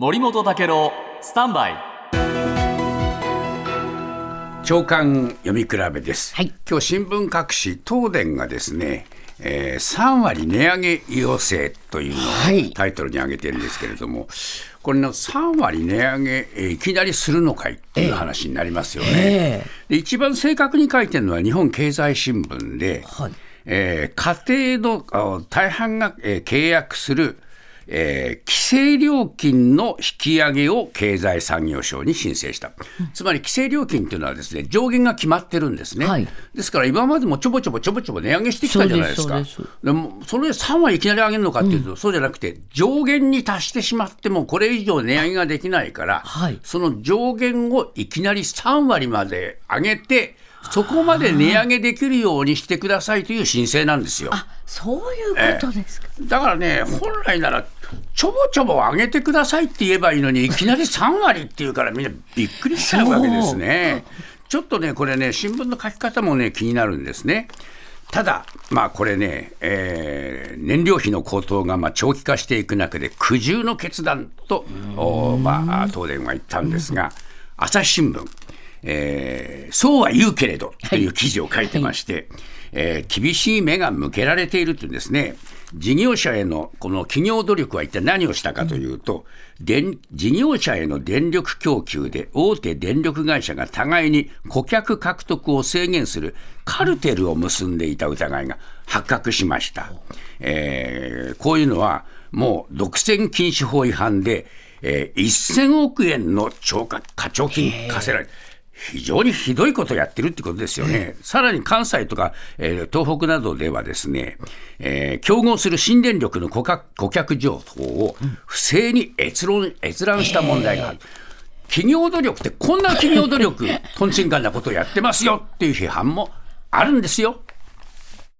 森本武郎スタンバイ。長官読み比べです、はい。今日新聞各紙東電がですね、えー3割値上げ要請というのはい。をタイトルに挙げてるんですけれども、これの3割値上げ、えーいきなりするのかいっていう話になりますよね。え。で一番正確に書いてるのは日本経済新聞で、はい。えー家庭のあ大半が、えー契約する、えー規制料金の引き上げを経済産業省に申請した、つまり規制料金というのはですね上限が決まってるんですね、はい。ですから今までもちょぼちょぼちょぼちょぼ値上げしてきたじゃないですか。そうでもそれで3割いきなり上げるのかっていうと、そうじゃなくて上限に達してしまってもこれ以上値上げができないから、はい。その上限をいきなり3割まで上げてそこまで値上げできるようにしてくださいという申請なんですよ。あそういうことですか、だからね、本来なら、ちょぼちょぼ上げてくださいって言えばいいのに、いきなり3割っていうから、みんなびっくりしちゃうわけですね。ちょっとね、これね、新聞の書き方もね、気になるんですね。ただ、まあこれね、えー燃料費の高騰がまあ長期化していく中で、苦渋の決断と、おまあ、東電は言ったんですが、朝日新聞、えーそうは言うけれどという記事を書いてまして、えー厳しい目が向けられているというんですね、事業者へのこの企業努力は一体何をしたかというと、電事業者への電力供給で大手電力会社が互いに顧客獲得を制限するカルテルを結んでいた疑いが発覚しました。えーこういうのはもう独占禁止法違反で、えー1000億円の超過課徴金課せられ非常にひどいことをやってるってことですよね。さらに関西とか、えー東北などではですね、えー競合する新電力の顧客顧客情報を不正に閲覧閲覧した問題がある。企業努力ってこんな企業努力、とんちんかんなことをやってますよっていう批判もあるんですよ。